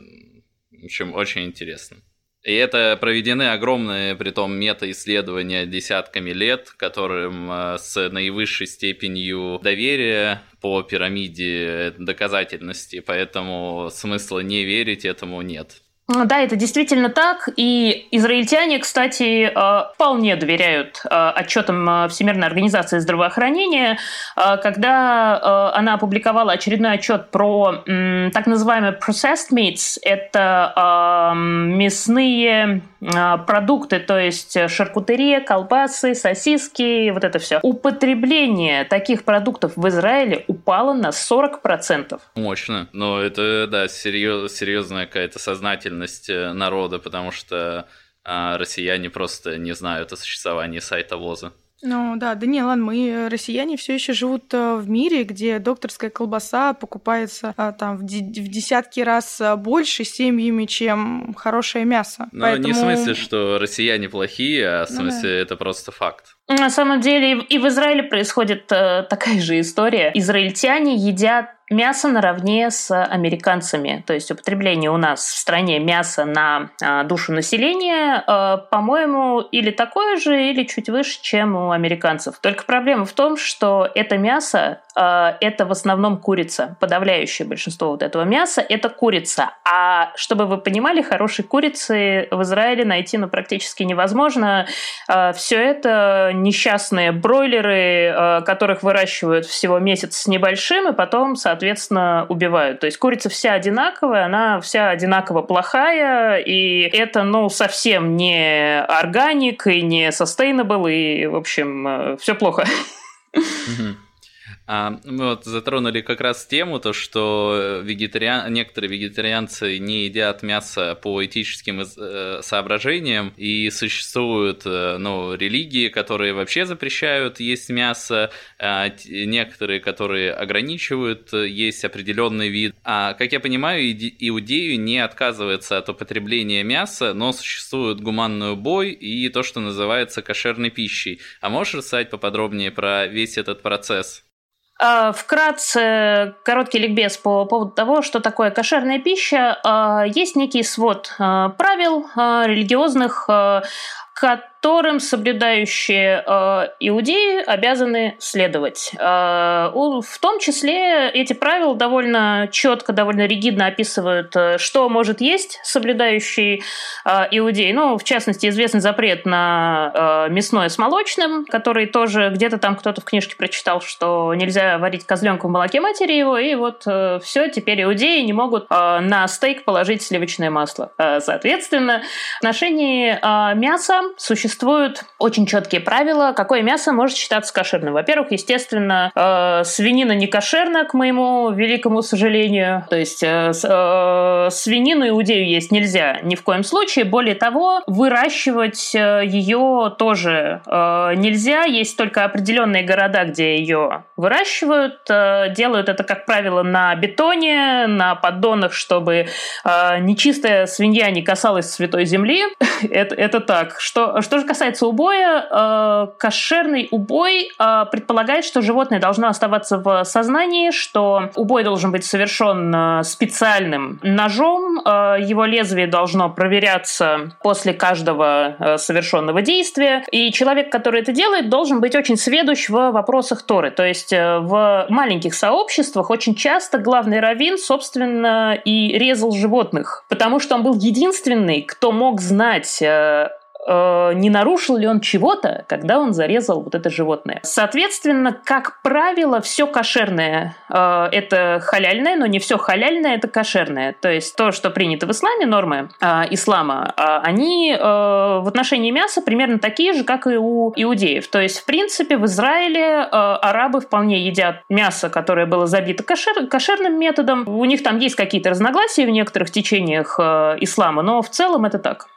S1: В общем, очень интересно. И это проведены огромные, притом, мета-исследования десятками лет, которым э, с наивысшей степенью доверия по пирамиде доказательности, поэтому смысла не верить этому нет.
S2: Да, это действительно так. И израильтяне, кстати, э, вполне доверяют э, отчетам э, Всемирной организации здравоохранения. Когда она опубликовала очередной отчет про так называемые processed meats, это мясные продукты, то есть шаркутерия, колбасы, сосиски, вот это все. Употребление таких продуктов в Израиле упало на 40%.
S1: Мощно. Но это, да, серьез, серьезная какая-то сознательность э, народа, потому что а, россияне просто не знают о существовании сайта ВОЗа.
S3: Ну да, да не, ладно, мы, э, россияне, все еще живут э, в мире, где докторская колбаса покупается а, там в, в десятки раз больше семьями, чем хорошее мясо.
S1: Ну, Поэтому... не в смысле, что россияне плохие, а в смысле, ну, да. это просто факт.
S2: На самом деле и в Израиле происходит э, такая же история. Израильтяне едят мясо наравне с американцами. То есть употребление у нас в стране мяса на э, душу населения, э, по-моему, или такое же, или чуть выше, чем у американцев. Только проблема в том, что это мясо э, это в основном курица. Подавляющее большинство вот этого мяса это курица. А чтобы вы понимали, хорошей курицы в Израиле найти ну, практически невозможно. Э, все это несчастные бройлеры, э, которых выращивают всего месяц с небольшим, и потом, соответственно, убивают. То есть курица вся одинаковая, она вся одинаково плохая, и это, ну, совсем не органик и не sustainable, и, в общем, э, все плохо.
S1: Mm-hmm. А, мы вот затронули как раз тему, то, что вегетариан... некоторые вегетарианцы не едят мясо по этическим э, соображениям, и существуют э, ну, религии, которые вообще запрещают есть мясо, а некоторые, которые ограничивают э, есть определенный вид. А, как я понимаю, иудею не отказывается от употребления мяса, но существует гуманный убой и то, что называется кошерной пищей. А можешь рассказать поподробнее про весь этот процесс?
S2: А, вкратце, короткий ликбез по поводу того, что такое кошерная пища. А, есть некий свод а, правил религиозных, которым соблюдающие э, иудеи обязаны следовать. Э, в том числе эти правила довольно четко, довольно ригидно описывают, э, что может есть соблюдающий э, иудей. Ну, в частности, известный запрет на э, мясное с молочным, который тоже где-то там кто-то в книжке прочитал, что нельзя варить козленка в молоке матери его, и вот э, все, теперь иудеи не могут э, на стейк положить сливочное масло. Э, соответственно, в отношении э, мяса существует существуют очень четкие правила, какое мясо может считаться кошерным. Во-первых, естественно, э, свинина не кошерна, к моему великому сожалению. То есть э, э, свинину иудею есть нельзя ни в коем случае. Более того, выращивать э, ее тоже э, нельзя. Есть только определенные города, где ее выращивают. Э, делают это, как правило, на бетоне, на поддонах, чтобы э, нечистая свинья не касалась святой земли. это, это так. Что, что же касается убоя, э, кошерный убой э, предполагает, что животное должно оставаться в сознании, что убой должен быть совершен э, специальным ножом, его лезвие должно проверяться после каждого совершенного действия, и человек, который это делает, должен быть очень сведущ в вопросах Торы. То есть в маленьких сообществах очень часто главный раввин, собственно, и резал животных, потому что он был единственный, кто мог знать э, не нарушил ли он чего-то, когда он зарезал вот это животное. Соответственно, как правило, все кошерное э, это халяльное, но не все халяльное это кошерное. То есть то, что принято в исламе, нормы э, ислама, они в отношении мяса примерно такие же, как и у иудеев. То есть, в принципе, в Израиле арабы вполне едят мясо, которое было забито кошер, кошерным методом. У них там есть какие-то разногласия в некоторых течениях ислама, но в целом это так.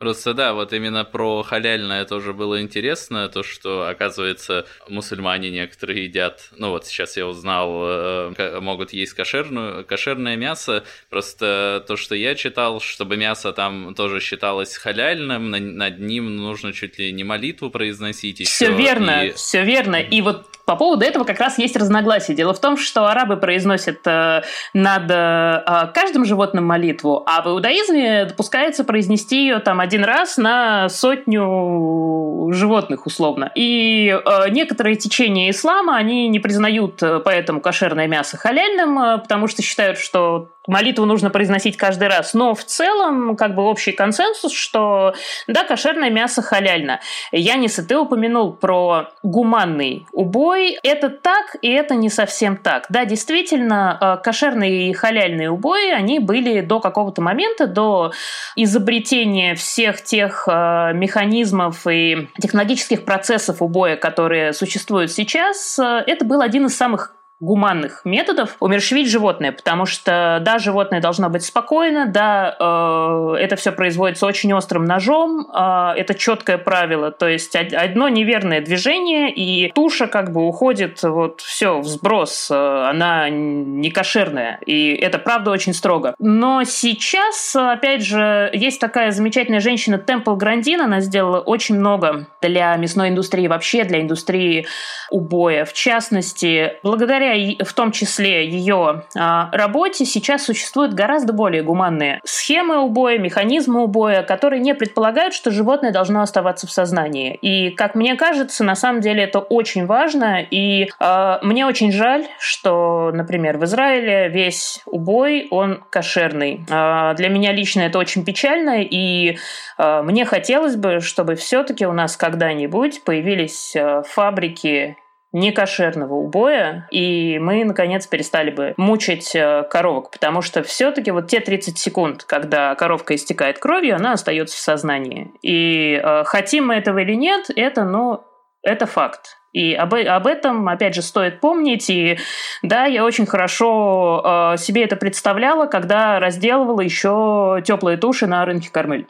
S1: Просто да, вот именно про халяльное тоже было интересно, то, что, оказывается, мусульмане некоторые едят, ну вот сейчас я узнал, э, могут есть кошерную, кошерное мясо, просто то, что я читал, чтобы мясо там тоже считалось халяльным, над ним нужно чуть ли не молитву произносить.
S2: Все верно, и... все верно. И вот По поводу этого как раз есть разногласия. Дело в том, что арабы произносят э, над э, каждым животным молитву, а в иудаизме допускается произнести ее там один раз на сотню животных условно. И э, некоторые течения ислама, они не признают э, поэтому кошерное мясо халяльным, э, потому что считают, что молитву нужно произносить каждый раз. Но в целом, как бы общий консенсус, что да, кошерное мясо халяльно. Янис, и ты упомянул про гуманный убой. Это так, и это не совсем так. Да, действительно, э, кошерные и халяльные убои, они были до какого-то момента, до изобретения всех тех э, механизмов и технологических процессов убоя, которые существуют сейчас. Э, это был один из самых гуманных методов умерщвить животное, потому что, да, животное должно быть спокойно, да, э, это все производится очень острым ножом, э, это четкое правило, то есть одно неверное движение, и туша как бы уходит, вот все, в сброс, э, она не кошерная, и это правда очень строго. Но сейчас, опять же, есть такая замечательная женщина Темпл Грандин, она сделала очень много для мясной индустрии, вообще для индустрии убоя. В частности, благодаря в том числе ее а, работе сейчас существуют гораздо более гуманные схемы убоя, механизмы убоя, которые не предполагают, что животное должно оставаться в сознании. И, как мне кажется, на самом деле это очень важно. И э, мне очень жаль, что, например, в Израиле весь убой, он кошерный. Э, для меня лично это очень печально, и э, мне хотелось бы, чтобы все-таки у нас когда-нибудь появились э, фабрики некошерного убоя, и мы, наконец, перестали бы мучить э, коровок, потому что все-таки вот те 30 секунд, когда коровка истекает кровью, она остается в сознании. И э, хотим мы этого или нет, это, ну, это факт. И об, об этом, опять же, стоит помнить. И да, я очень хорошо э, себе это представляла, когда разделывала еще теплые туши на рынке Кармель.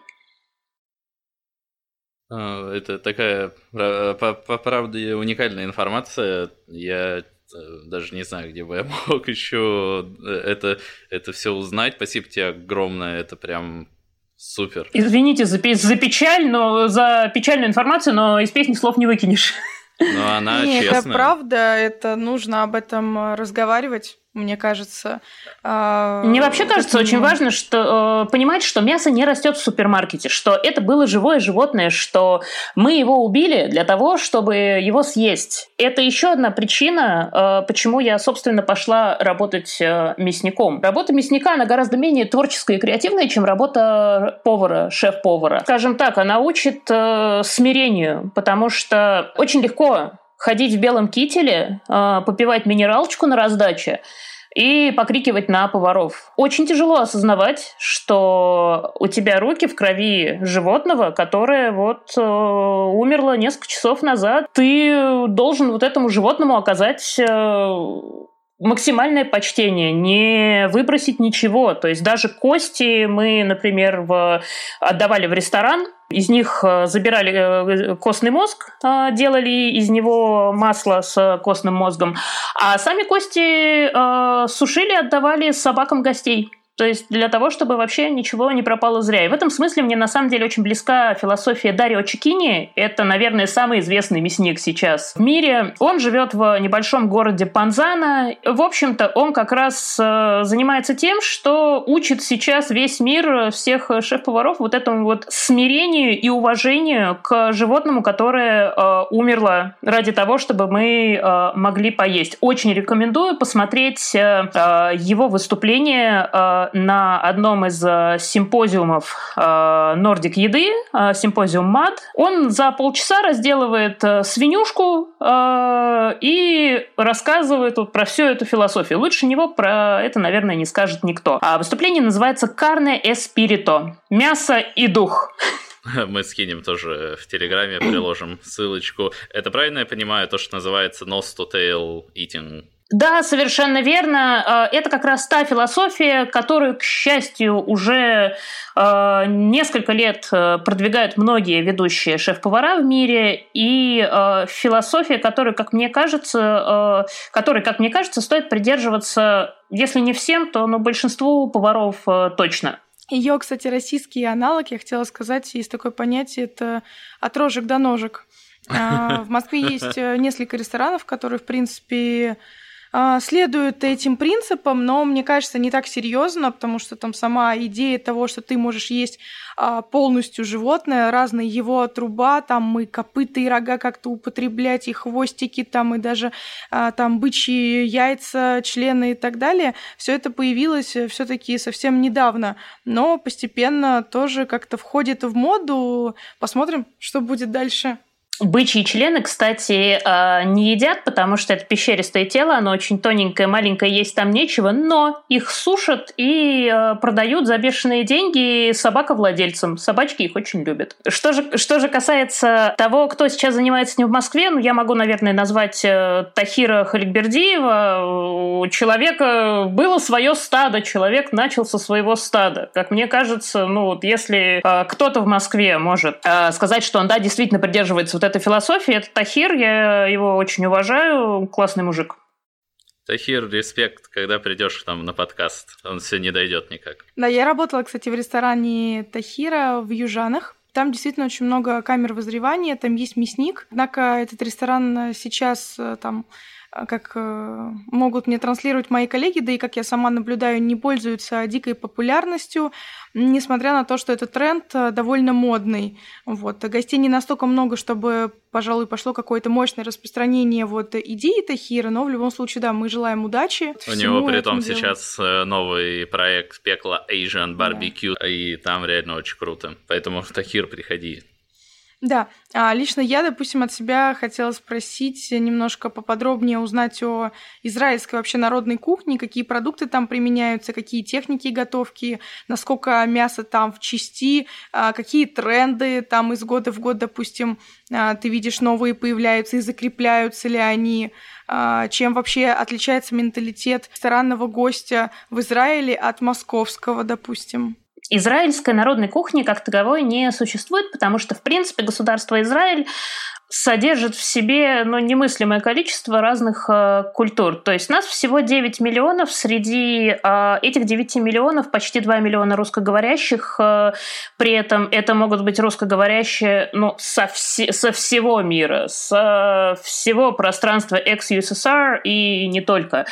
S1: А, это такая, по, по правде, уникальная информация. Я э, даже не знаю, где бы я мог еще э, это, это все узнать. Спасибо тебе огромное, это прям супер.
S2: Извините за, за печаль, но за печальную информацию, но из песни слов не выкинешь.
S1: Но она Нет, честная.
S3: это правда, это нужно об этом э, разговаривать мне кажется.
S2: А, мне вообще кажется очень важно, что э, понимать, что мясо не растет в супермаркете, что это было живое животное, что мы его убили для того, чтобы его съесть. Это еще одна причина, э, почему я, собственно, пошла работать э, мясником. Работа мясника, она гораздо менее творческая и креативная, чем работа повара, шеф-повара. Скажем так, она учит смирению, потому что очень легко ходить в белом кителе, а, попивать минералочку на раздаче и покрикивать на поваров. Очень тяжело осознавать, что у тебя руки в крови животного, которое вот э, умерло несколько часов назад. Ты должен вот этому животному оказать э, максимальное почтение, не выбросить ничего. То есть даже кости мы, например, в... отдавали в ресторан, из них э, забирали э, костный мозг, э, делали из него масло с костным мозгом, а сами кости сушили, отдавали собакам гостей. То есть для того, чтобы вообще ничего не пропало зря. И в этом смысле мне на самом деле очень близка философия Дарио Чикини. Это, наверное, самый известный мясник сейчас в мире. Он живет в небольшом городе Панзана. В общем-то, он как раз э, занимается тем, что учит сейчас весь мир, всех шеф-поваров вот этому вот смирению и уважению к животному, которое э, умерло ради того, чтобы мы э, могли поесть. Очень рекомендую посмотреть э, э его выступление э, на одном из э, симпозиумов Нордик э, еды, э, симпозиум МАД. Он за полчаса разделывает свинюшку и рассказывает про всю эту философию. Лучше него про это, наверное, не скажет никто. А выступление называется «Карне эспирито» – «Мясо и дух».
S1: Мы скинем тоже в Телеграме, приложим ссылочку. Это правильно я понимаю, то, что называется nose to tail eating?
S2: Да, совершенно верно. Э, это как раз та философия, которую, к счастью, уже э, несколько лет э, продвигают многие ведущие шеф-повара в мире, и философия, которой, как мне кажется, которой, как мне кажется, стоит придерживаться, если не всем, то ну, большинству поваров точно.
S3: Ее, кстати, российский аналог, я хотела сказать, есть такое понятие, это от рожек до ножек. А, в Москве есть э, несколько ресторанов, которые, в принципе, а, следуют этим принципам, но мне кажется, не так серьезно, потому что там сама идея того, что ты можешь есть а, полностью животное, разные его труба, там и копыта, и рога как-то употреблять, и хвостики, там и даже а, там бычьи яйца, члены и так далее, все это появилось все-таки совсем недавно, но постепенно тоже как-то входит в моду. Посмотрим, что будет дальше.
S2: Бычьи члены, кстати, а, не едят, потому что это пещеристое тело, оно очень тоненькое, маленькое, есть там нечего, но их сушат и а, продают за бешеные деньги собаковладельцам. Собачки их очень любят. Что же, что же касается того, кто сейчас занимается ним в Москве, ну, я могу, наверное, назвать э, Тахира Халикбердиева. У человека было свое стадо, человек начал со своего стада. Как мне кажется, ну, вот если э, кто-то в Москве может сказать, что он, да, действительно придерживается вот этой философии. Это Тахир, я его очень уважаю, классный мужик.
S1: Тахир, респект, когда придешь там на подкаст, он все не дойдет никак.
S3: Да, я работала, кстати, в ресторане Тахира в Южанах. Там действительно очень много камер возревания, там есть мясник. Однако этот ресторан сейчас э, там как э, могут мне транслировать мои коллеги, да и как я сама наблюдаю, не пользуются дикой популярностью несмотря на то, что этот тренд э, довольно модный. Вот. Гостей не настолько много, чтобы, пожалуй, пошло какое-то мощное распространение вот идеи Тахира, но в любом случае, да, мы желаем удачи.
S1: У него при том сейчас э, новый проект Пекла Asian Barbecue, да. и там реально очень круто. Поэтому Тахир, приходи.
S3: Да, а лично я, допустим, от себя хотела спросить немножко поподробнее узнать о израильской вообще народной кухне, какие продукты там применяются, какие техники готовки, насколько мясо там в части, а, какие тренды там из года в год, допустим, а, ты видишь новые появляются и закрепляются ли они, а, чем вообще отличается менталитет ресторанного гостя в Израиле от московского, допустим.
S2: Израильской народной кухни как таковой не существует, потому что, в принципе, государство Израиль содержит в себе ну, немыслимое количество разных э, культур. То есть нас всего 9 миллионов, среди э, этих 9 миллионов почти 2 миллиона русскоговорящих, э, при этом это могут быть русскоговорящие ну, со, вси- со всего мира, со всего пространства экс-ЮССР и не только.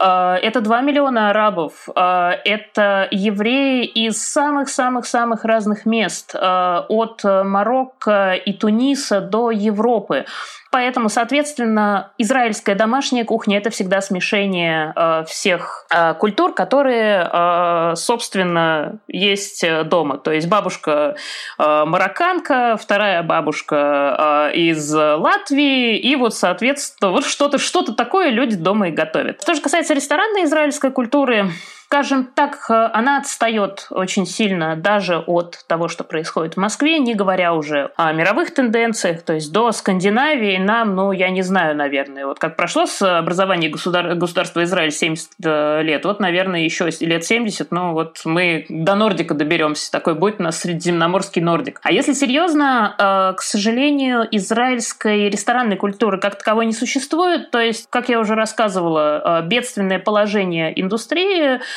S2: Э, это 2 миллиона арабов, э, это евреи из самых-самых-самых разных мест, э, от Марокко и Туниса до Европы, Европы. Поэтому, соответственно, израильская домашняя кухня это всегда смешение э, всех э, культур, которые, э, собственно, есть дома. То есть бабушка э, марокканка, вторая бабушка э, из Латвии, и вот, соответственно, вот что-то что такое люди дома и готовят. Что же касается ресторанной израильской культуры, скажем так, э, она отстает очень сильно даже от того, что происходит в Москве, не говоря уже о мировых тенденциях. То есть до Скандинавии нам, ну, я не знаю, наверное, вот как прошло с образования государ... государства Израиль 70 э, лет, вот, наверное, еще лет 70, ну, вот мы до Нордика доберемся. Такой будет у нас средиземноморский Нордик. А если серьезно, э, к сожалению, израильской ресторанной культуры как таковой не существует. То есть, как я уже рассказывала, бедственное положение индустрии –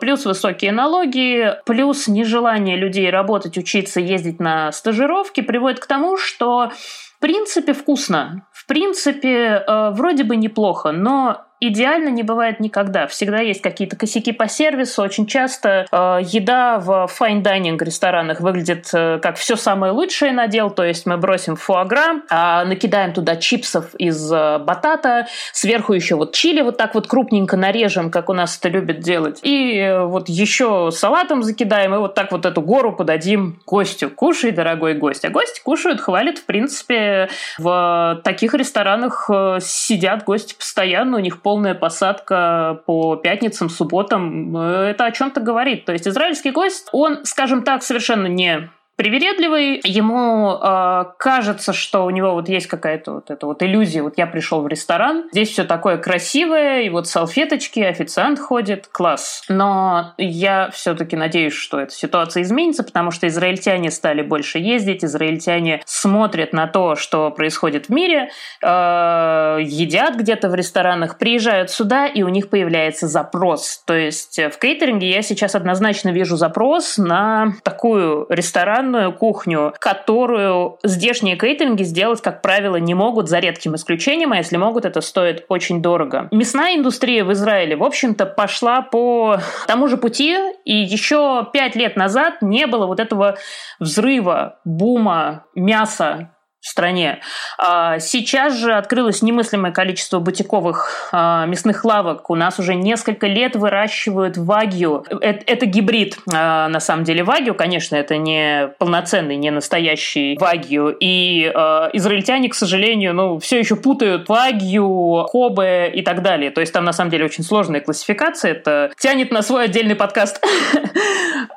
S2: плюс высокие налоги, плюс нежелание людей работать, учиться, ездить на стажировки приводит к тому, что в принципе вкусно, в принципе э, вроде бы неплохо, но идеально не бывает никогда. Всегда есть какие-то косяки по сервису. Очень часто э, еда в fine dining ресторанах выглядит э, как все самое лучшее надел. То есть мы бросим фуагра, э, накидаем туда чипсов из э, батата, сверху еще вот чили вот так вот крупненько нарежем, как у нас это любят делать. И э, вот еще салатом закидаем, и вот так вот эту гору подадим гостю. Кушай, дорогой гость. А гости кушают, хвалят. В принципе, в таких ресторанах э, сидят гости постоянно, у них полная посадка по пятницам, субботам, э, это о чем-то говорит. То есть израильский гость, он, скажем так, совершенно не привередливый, ему э, кажется, что у него вот есть какая-то вот эта вот иллюзия, вот я пришел в ресторан, здесь все такое красивое, и вот салфеточки, официант ходит, класс. Но я все-таки надеюсь, что эта ситуация изменится, потому что израильтяне стали больше ездить, израильтяне смотрят на то, что происходит в мире, э, едят где-то в ресторанах, приезжают сюда, и у них появляется запрос. То есть в кейтеринге я сейчас однозначно вижу запрос на такую ресторан ресторанную кухню, которую здешние кейтеринги сделать, как правило, не могут, за редким исключением, а если могут, это стоит очень дорого. Мясная индустрия в Израиле, в общем-то, пошла по тому же пути, и еще пять лет назад не было вот этого взрыва, бума мяса в стране. А, сейчас же открылось немыслимое количество бутиковых а, мясных лавок. У нас уже несколько лет выращивают вагью. Это, это гибрид, а, на самом деле, вагью. Конечно, это не полноценный, не настоящий вагью. И израильтяне, к сожалению, ну, все еще путают вагью, кобе и так далее. То есть там, на самом деле, очень сложная классификация. Это тянет на свой отдельный подкаст.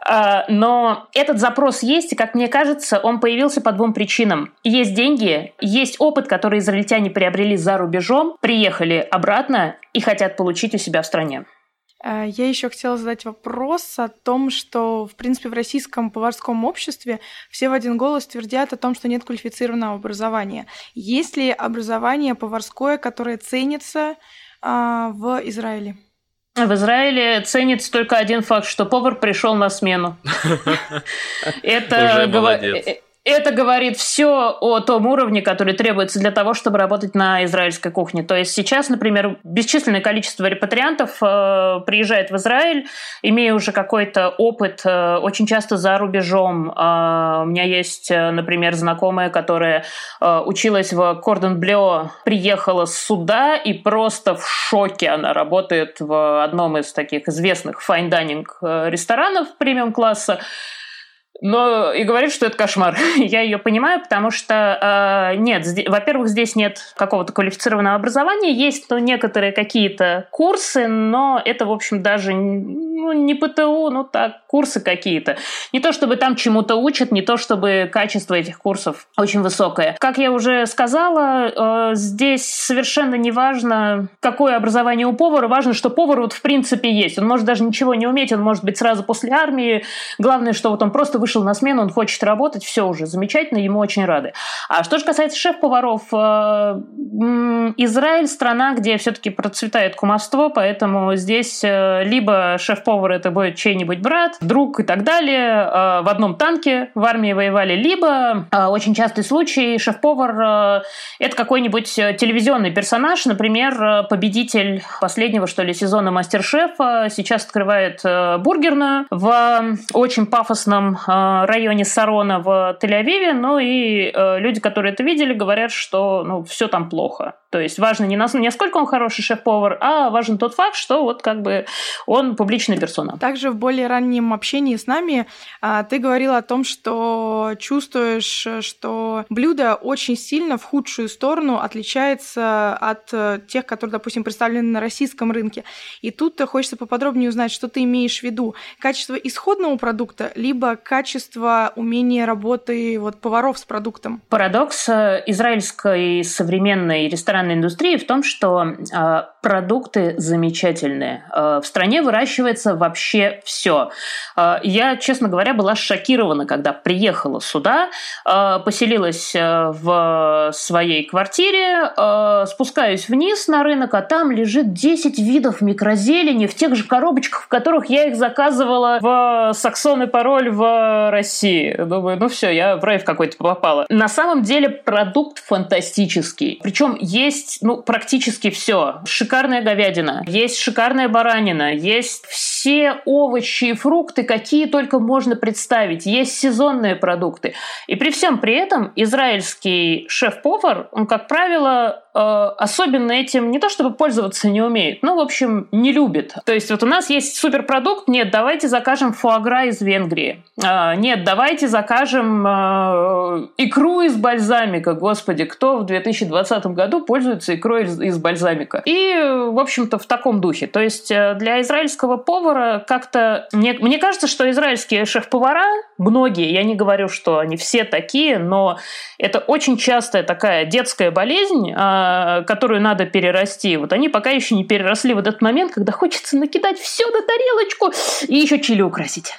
S2: Но этот запрос есть, и, как мне кажется, он появился по двум причинам. Есть деньги, есть опыт, который израильтяне приобрели за рубежом, приехали обратно и хотят получить у себя в стране.
S3: Э, я еще хотела задать вопрос о том, что, в принципе, в российском поварском обществе все в один голос твердят о том, что нет квалифицированного образования. Есть ли образование поварское, которое ценится а, в Израиле?
S2: В Израиле ценится только один факт, что повар пришел на смену. Это это говорит все о том уровне, который требуется для того, чтобы работать на израильской кухне. То есть сейчас, например, бесчисленное количество репатриантов э, приезжает в Израиль, имея уже какой-то опыт, э, очень часто за рубежом. Э, у меня есть, э, например, знакомая, которая э, училась в Cordon Bleu, приехала сюда и просто в шоке. Она работает в одном из таких известных fine dining э, ресторанов премиум-класса но и говорит, что это кошмар. Я ее понимаю, потому что э, нет, во-первых, здесь нет какого-то квалифицированного образования, есть ну, некоторые какие-то курсы, но это, в общем, даже ну, не ПТУ, ну так, курсы какие-то. Не то чтобы там чему-то учат, не то чтобы качество этих курсов очень высокое. Как я уже сказала, э, здесь совершенно не важно, какое образование у повара, важно, что повар вот в принципе есть. Он может даже ничего не уметь, он может быть сразу после армии. Главное, что вот он просто вышел на смену, он хочет работать, все уже замечательно, ему очень рады. А что же касается шеф-поваров, э, Израиль страна, где все-таки процветает кумовство, поэтому здесь э, либо шеф-повар это будет чей-нибудь брат, друг и так далее, э, в одном танке в армии воевали, либо очень частый случай шеф-повар это какой-нибудь телевизионный персонаж, например, победитель последнего, что ли, сезона Мастер-шефа, сейчас открывает бургерную в очень пафосном районе Сарона в Тель-Авиве, ну и э, люди, которые это видели, говорят, что ну, все там плохо. То есть важно не, нас, не сколько он хороший шеф-повар, а важен тот факт, что вот как бы он публичная персона.
S3: Также в более раннем общении с нами а, ты говорила о том, что чувствуешь, что блюдо очень сильно в худшую сторону отличается от э, тех, которые, допустим, представлены на российском рынке. И тут хочется поподробнее узнать, что ты имеешь в виду. Качество исходного продукта, либо качество умения работы вот, поваров с продуктом?
S2: Парадокс э, израильской современной ресторанной ресторанной индустрии в том, что э, продукты замечательные. Э, в стране выращивается вообще все. Э, я, честно говоря, была шокирована, когда приехала сюда, э, поселилась в своей квартире, э, спускаюсь вниз на рынок, а там лежит 10 видов микрозелени в тех же коробочках, в которых я их заказывала в Саксон и пароль в России. Думаю, ну все, я в райв какой-то попала. На самом деле продукт фантастический. Причем есть есть ну, практически все. Шикарная говядина, есть шикарная баранина, есть все овощи и фрукты, какие только можно представить. Есть сезонные продукты. И при всем при этом израильский шеф-повар, он, как правило, особенно этим не то чтобы пользоваться не умеет, но, в общем, не любит. То есть вот у нас есть суперпродукт, нет, давайте закажем фуагра из Венгрии. Э, нет, давайте закажем э, икру из бальзамика. Господи, кто в 2020 году пользуется икрой из, бальзамика? И, в общем-то, в таком духе. То есть для израильского повара как-то... Мне, мне кажется, что израильские шеф-повара, многие, я не говорю, что они все такие, но это очень частая такая детская болезнь, а, которую надо перерасти. Вот они пока еще не переросли в этот момент, когда хочется накидать все на тарелочку и еще чили украсить.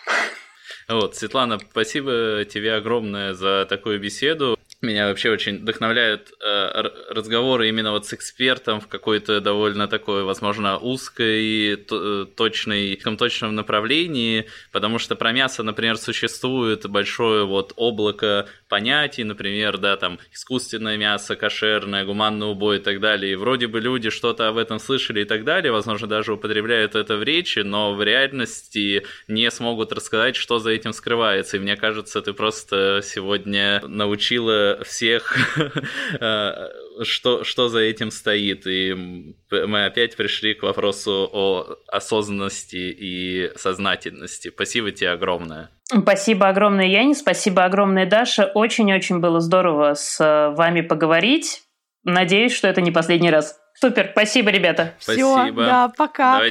S1: Вот, Светлана, спасибо тебе огромное за такую беседу. Меня вообще очень вдохновляют э, разговоры именно вот с экспертом в какой-то довольно такой, возможно, узкой, точной, точном направлении, потому что про мясо, например, существует большое вот облако понятий, например, да, там искусственное мясо, кошерное, гуманный убой и так далее. И вроде бы люди что-то об этом слышали и так далее, возможно, даже употребляют это в речи, но в реальности не смогут рассказать, что за этим скрывается. И мне кажется, ты просто сегодня научила всех, э, что, что за этим стоит. И мы опять пришли к вопросу о осознанности и сознательности. Спасибо тебе огромное.
S2: Спасибо огромное, Яни, спасибо огромное, Даша. Очень-очень было здорово с э, вами поговорить. Надеюсь, что это не последний раз. Супер, спасибо, ребята.
S1: Спасибо.
S3: Все, да, пока. Давайте